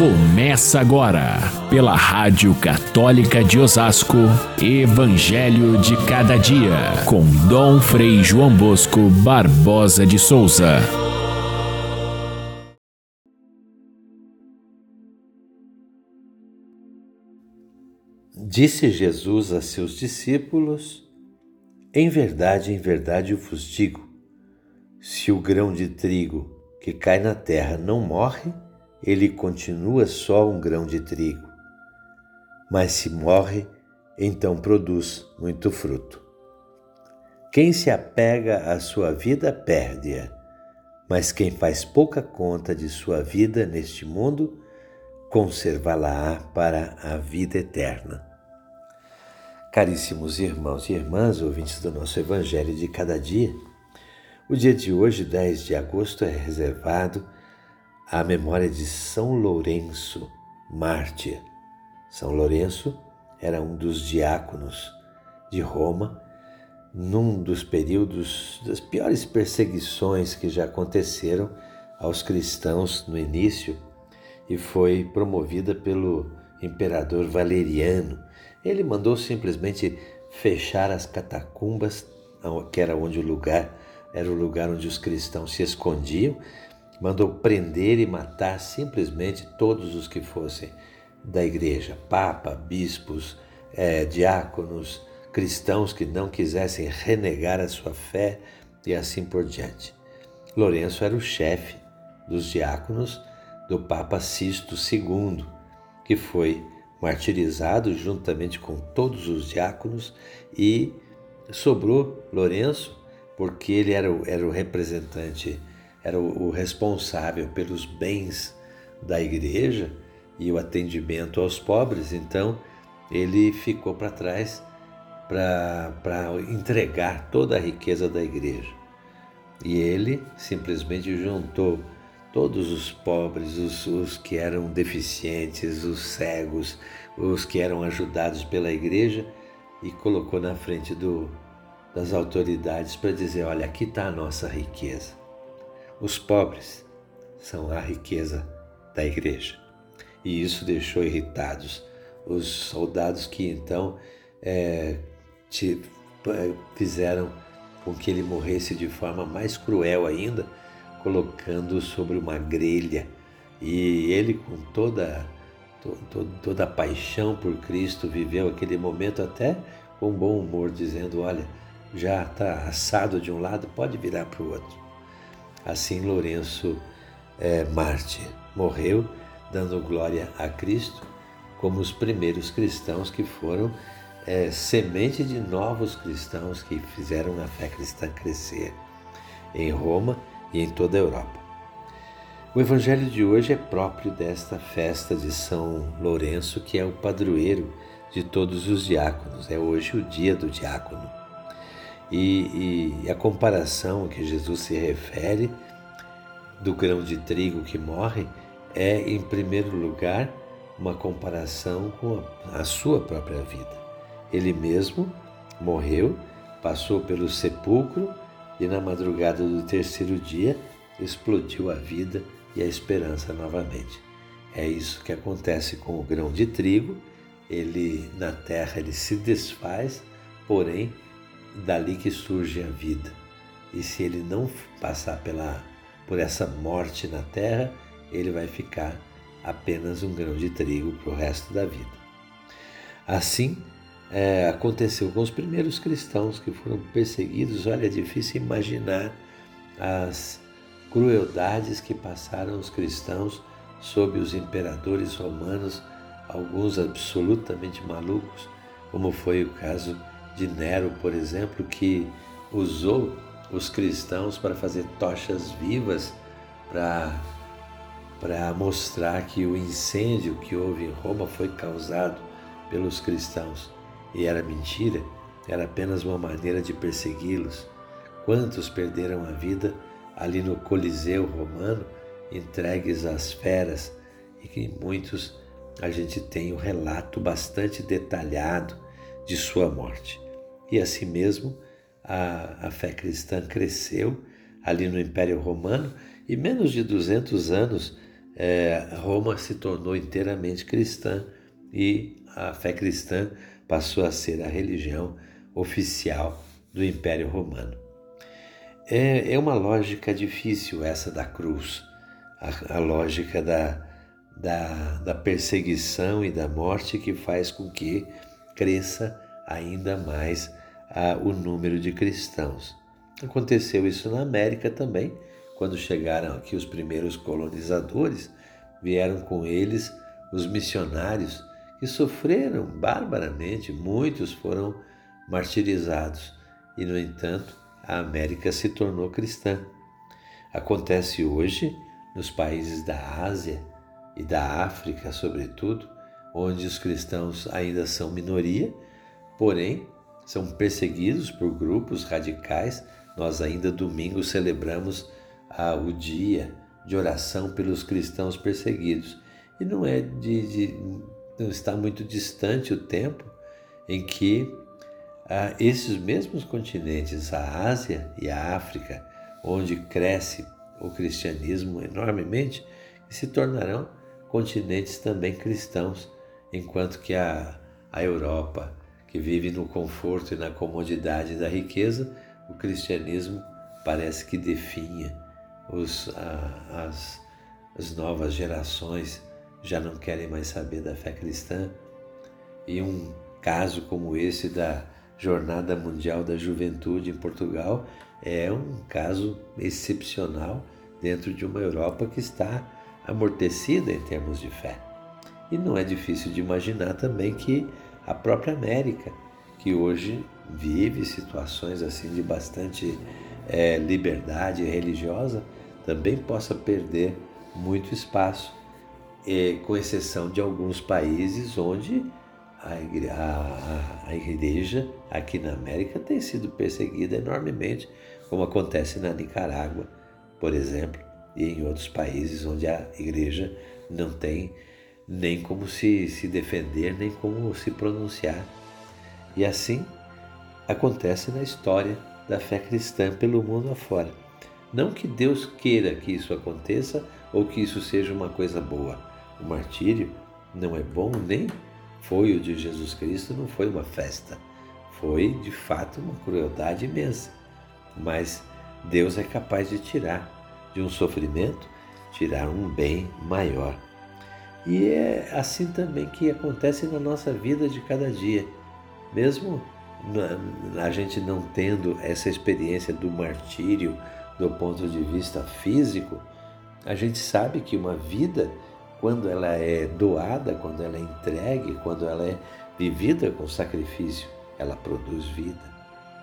Começa agora, pela Rádio Católica de Osasco, Evangelho de Cada Dia, com Dom Frei João Bosco Barbosa de Souza. Disse Jesus a seus discípulos: Em verdade, em verdade eu vos digo: se o grão de trigo que cai na terra não morre, ele continua só um grão de trigo. Mas se morre, então produz muito fruto. Quem se apega à sua vida perde-a, mas quem faz pouca conta de sua vida neste mundo, conservá-la-á para a vida eterna. Caríssimos irmãos e irmãs, ouvintes do nosso Evangelho de cada dia, o dia de hoje, 10 de agosto, é reservado à memória de São Lourenço, mártir. São Lourenço era um dos diáconos de Roma, num dos períodos das piores perseguições que já aconteceram aos cristãos no início, e foi promovida pelo imperador Valeriano. Ele mandou simplesmente fechar as catacumbas, que era onde o lugar era o lugar onde os cristãos se escondiam, mandou prender e matar simplesmente todos os que fossem da igreja, papa, bispos, é, diáconos, cristãos que não quisessem renegar a sua fé e assim por diante. Lourenço era o chefe dos diáconos do Papa Sisto II, que foi martirizado juntamente com todos os diáconos e sobrou Lourenço porque ele era o, era o representante, era o, o responsável pelos bens da igreja e o atendimento aos pobres, então ele ficou para trás para entregar toda a riqueza da igreja. E ele simplesmente juntou todos os pobres, os, os, que eram deficientes, os cegos, os que eram ajudados pela igreja e colocou na frente do, das autoridades para dizer: olha, aqui está a nossa riqueza. Os pobres são a riqueza da igreja. E isso deixou irritados os soldados que então é, te, é, fizeram com que ele morresse de forma mais cruel ainda, colocando sobre uma grelha. E ele, com toda, to, toda a paixão por Cristo, viveu aquele momento até com bom humor, dizendo: Olha, já está assado de um lado, pode virar para o outro. Assim, Lourenço é, Marte morreu dando glória a Cristo, como os primeiros cristãos que foram é, semente de novos cristãos que fizeram a fé cristã crescer em Roma e em toda a Europa. O evangelho de hoje é próprio desta festa de São Lourenço, que é o padroeiro de todos os diáconos. É hoje o dia do diácono. E, e a comparação que Jesus se refere do grão de trigo que morre é, em primeiro lugar, uma comparação com a, a sua própria vida. Ele mesmo morreu, passou pelo sepulcro e na madrugada do terceiro dia explodiu a vida e a esperança novamente. É isso que acontece com o grão de trigo. Ele na terra ele se desfaz, porém dali que surge a vida. E se ele não passar pela, por essa morte na terra, ele vai ficar apenas um grão de trigo para o resto da vida. Assim é, aconteceu com os primeiros cristãos que foram perseguidos. Olha, é difícil imaginar as crueldades que passaram os cristãos sob os imperadores romanos, alguns absolutamente malucos, como foi o caso de Nero, por exemplo, que usou os cristãos para fazer tochas vivas para para mostrar que o incêndio que houve em Roma foi causado pelos cristãos e era mentira, era apenas uma maneira de persegui-los. Quantos perderam a vida ali no Coliseu romano, entregues às feras, e que muitos a gente tem um relato bastante detalhado de sua morte. E assim mesmo a, a fé cristã cresceu ali no Império Romano e menos de 200 anos é, Roma se tornou inteiramente cristã e a fé cristã passou a ser a religião oficial do Império Romano. É, é uma lógica difícil essa da cruz, a, a lógica da, da, da perseguição e da morte que faz com que cresça ainda mais a, o número de cristãos. Aconteceu isso na América também, quando chegaram aqui os primeiros colonizadores, vieram com eles os missionários que sofreram barbaramente, muitos foram martirizados e, no entanto, a América se tornou cristã. Acontece hoje nos países da Ásia e da África, sobretudo, onde os cristãos ainda são minoria, porém são perseguidos por grupos radicais. Nós ainda domingo celebramos ah, o dia de oração pelos cristãos perseguidos. E não é de, de não está muito distante o tempo em que ah, esses mesmos continentes, a Ásia e a África, onde cresce o cristianismo enormemente, se tornarão continentes também cristãos, enquanto que a, a Europa, que vive no conforto e na comodidade da riqueza, o cristianismo parece que definha os, a, as, as novas gerações já não querem mais saber da fé cristã. E um caso como esse da Jornada Mundial da Juventude em Portugal é um caso excepcional dentro de uma Europa que está amortecida em termos de fé. E não é difícil de imaginar também que a própria América, que hoje vive situações assim de bastante é, liberdade religiosa, também possa perder muito espaço, é, com exceção de alguns países onde a a, a igreja aqui na América tem sido perseguida enormemente, como acontece na Nicarágua, por exemplo, e em outros países onde a igreja não tem nem como se, se defender, nem como se pronunciar. E assim acontece na história da fé cristã pelo mundo afora. Não que Deus queira que isso aconteça ou que isso seja uma coisa boa. O martírio não é bom nem foi o de Jesus Cristo, não foi uma festa. Foi de fato uma crueldade imensa. Mas Deus é capaz de tirar de um sofrimento, tirar um bem maior. E é assim também que acontece na nossa vida de cada dia. Mesmo a gente não tendo essa experiência do martírio, do ponto de vista físico, a gente sabe que uma vida, quando ela é doada, quando ela é entregue, quando ela é vivida com sacrifício, ela produz vida.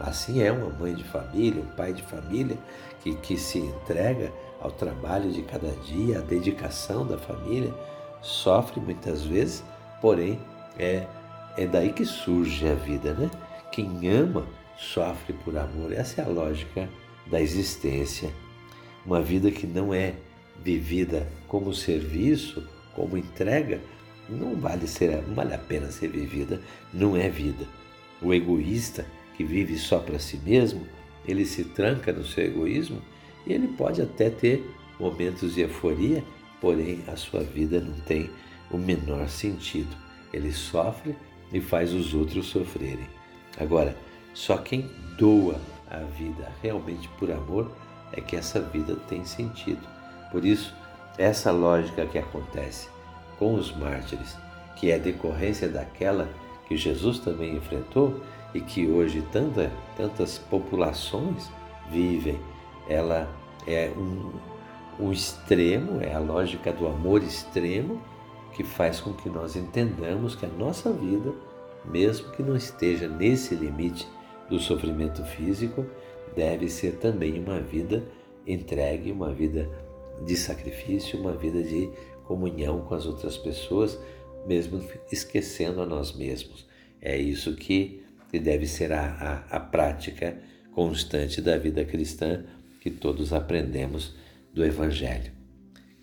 Assim é uma mãe de família, um pai de família que, que se entrega ao trabalho de cada dia, à dedicação da família, sofre muitas vezes, porém é, é daí que surge a vida, né? Quem ama sofre por amor. Essa é a lógica da existência. Uma vida que não é vivida como serviço, como entrega, não vale ser, não vale a pena ser vivida, não é vida. O egoísta que vive só para si mesmo, ele se tranca no seu egoísmo e ele pode até ter momentos de euforia, porém a sua vida não tem o menor sentido. Ele sofre e faz os outros sofrerem. Agora, só quem doa a vida realmente por amor é que essa vida tem sentido. Por isso, essa lógica que acontece com os mártires, que é decorrência daquela que Jesus também enfrentou e que hoje tanta, tantas populações vivem, ela é um, um extremo, é a lógica do amor extremo que faz com que nós entendamos que a nossa vida, mesmo que não esteja nesse limite do sofrimento físico, deve ser também uma vida entregue, uma vida de sacrifício, uma vida de comunhão com as outras pessoas, mesmo esquecendo a nós mesmos. É isso que deve ser a, a, a prática constante da vida cristã que todos aprendemos do Evangelho.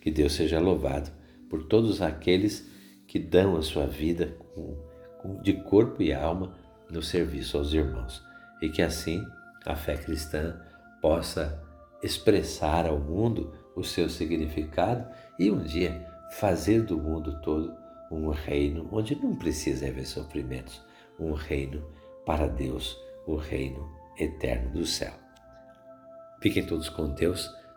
Que Deus seja louvado por todos aqueles que dão a sua vida com, com, de corpo e alma no serviço aos irmãos e que assim a fé cristã possa expressar ao mundo o seu significado e um dia fazer do mundo todo um reino onde não precisa haver sofrimentos, um reino para Deus, o reino eterno do céu. Fiquem todos com Deus.